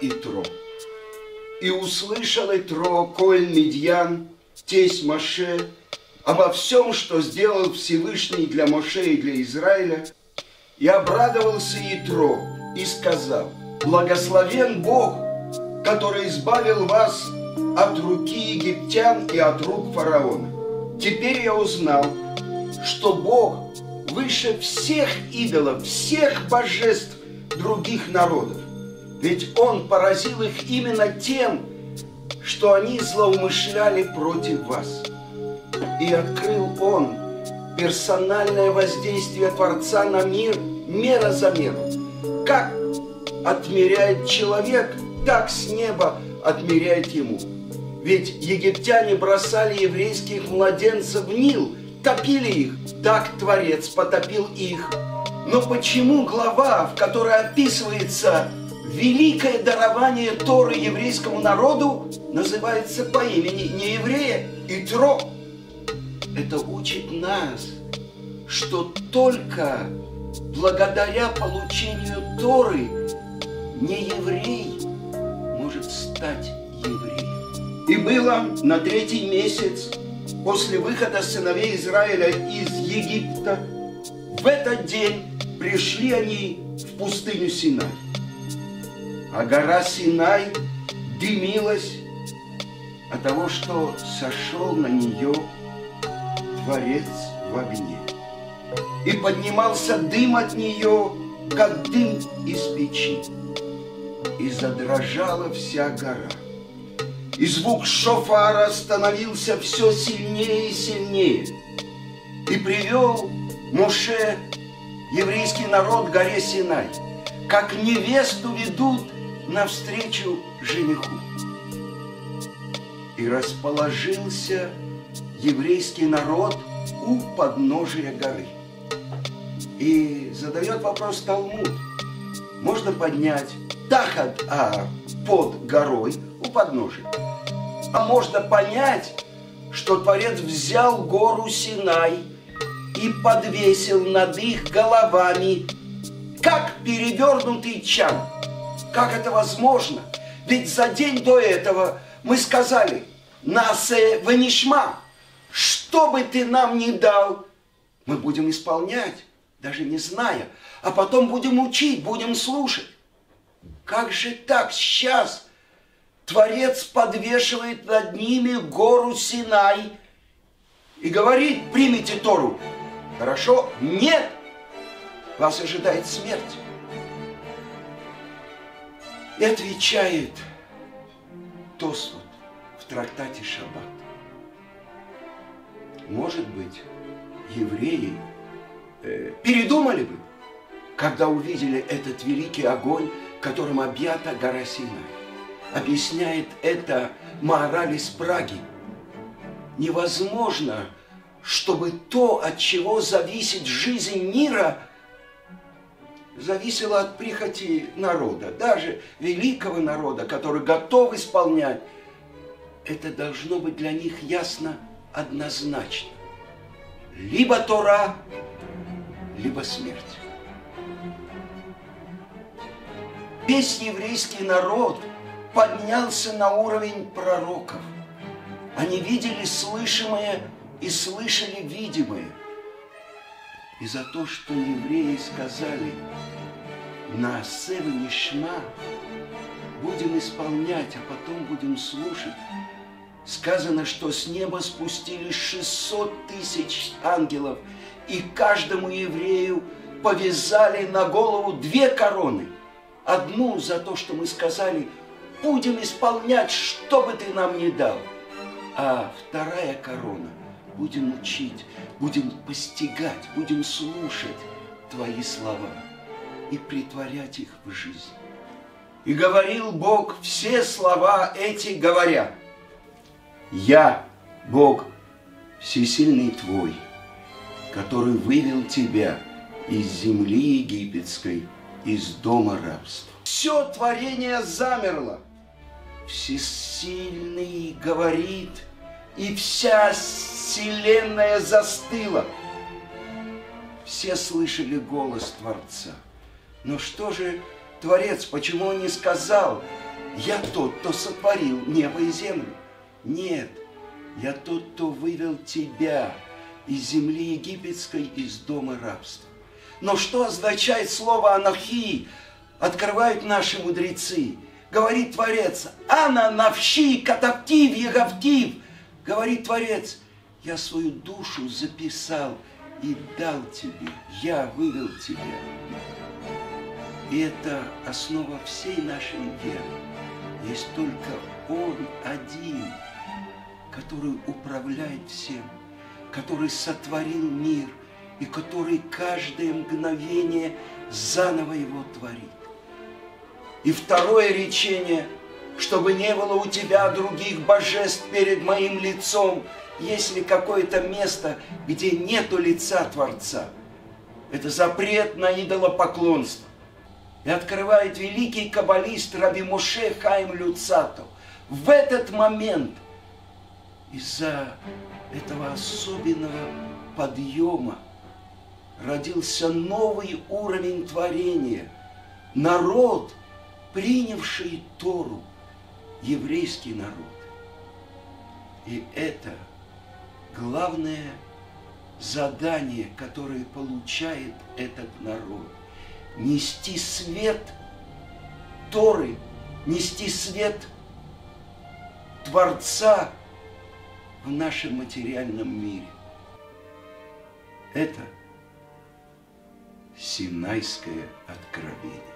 Итро. И услышал Итро, Коль Медьян, тесть Моше, обо всем, что сделал Всевышний для Моше и для Израиля, и обрадовался Итро, и сказал, «Благословен Бог, который избавил вас от руки египтян и от рук фараона. Теперь я узнал, что Бог выше всех идолов, всех божеств других народов. Ведь Он поразил их именно тем, что они злоумышляли против вас. И открыл Он персональное воздействие Творца на мир мера за меру. Как отмеряет человек, так с неба отмеряет ему. Ведь египтяне бросали еврейских младенцев в Нил, топили их, так Творец потопил их. Но почему глава, в которой описывается великое дарование Торы еврейскому народу, называется по имени не еврея Итро? Это учит нас, что только благодаря получению Торы не еврей может стать евреем. И было на третий месяц после выхода сыновей Израиля из Египта, в этот день пришли они в пустыню Синай. А гора Синай дымилась от того, что сошел на нее Творец в огне. И поднимался дым от нее, как дым из печи и задрожала вся гора. И звук шофара становился все сильнее и сильнее. И привел Муше еврейский народ к горе Синай, как невесту ведут навстречу жениху. И расположился еврейский народ у подножия горы. И задает вопрос Талмуд. Можно поднять тахат, а под горой, у подножия. А можно понять, что Творец взял гору Синай и подвесил над их головами, как перевернутый чан. Как это возможно? Ведь за день до этого мы сказали, Насе Ванишма, что бы ты нам ни дал, мы будем исполнять, даже не зная, а потом будем учить, будем слушать. Как же так сейчас Творец подвешивает над ними гору Синай и говорит, примите Тору. Хорошо? Нет! Вас ожидает смерть. И отвечает Тосфот в трактате Шаббат. Может быть, евреи э, передумали бы, когда увидели этот великий огонь которым объята гора Синай. Объясняет это мораль из Праги. Невозможно, чтобы то, от чего зависит жизнь мира, зависело от прихоти народа, даже великого народа, который готов исполнять. Это должно быть для них ясно однозначно. Либо Тора, либо смерть. Весь еврейский народ поднялся на уровень пророков. Они видели слышимое и слышали видимое. И за то, что евреи сказали на Нишма, будем исполнять, а потом будем слушать, сказано, что с неба спустились 600 тысяч ангелов, и каждому еврею повязали на голову две короны – Одну за то, что мы сказали, будем исполнять, что бы ты нам ни дал. А вторая корона, будем учить, будем постигать, будем слушать твои слова и притворять их в жизнь. И говорил Бог все слова эти, говоря, «Я, Бог, всесильный твой, который вывел тебя из земли египетской, из дома рабства. Все творение замерло. Всесильный говорит, и вся вселенная застыла. Все слышали голос Творца. Но что же Творец, почему он не сказал, Я тот, кто сотворил небо и землю. Нет, я тот, кто вывел тебя из земли египетской, из дома рабства. Но что означает слово «анахи»? Открывают наши мудрецы. Говорит Творец, «Ана навщи катаптив егавтив». Говорит Творец, «Я свою душу записал и дал тебе, я вывел тебя». И это основа всей нашей веры. Есть только Он один, который управляет всем, который сотворил мир и который каждое мгновение заново его творит. И второе речение, чтобы не было у тебя других божеств перед моим лицом, если какое-то место, где нету лица Творца. Это запрет на идолопоклонство. И открывает великий каббалист Раби Моше Хаим Люцатов. В этот момент из-за этого особенного подъема родился новый уровень творения. Народ, принявший Тору, еврейский народ. И это главное задание, которое получает этот народ. Нести свет Торы, нести свет Творца в нашем материальном мире. Это Синайское откровение.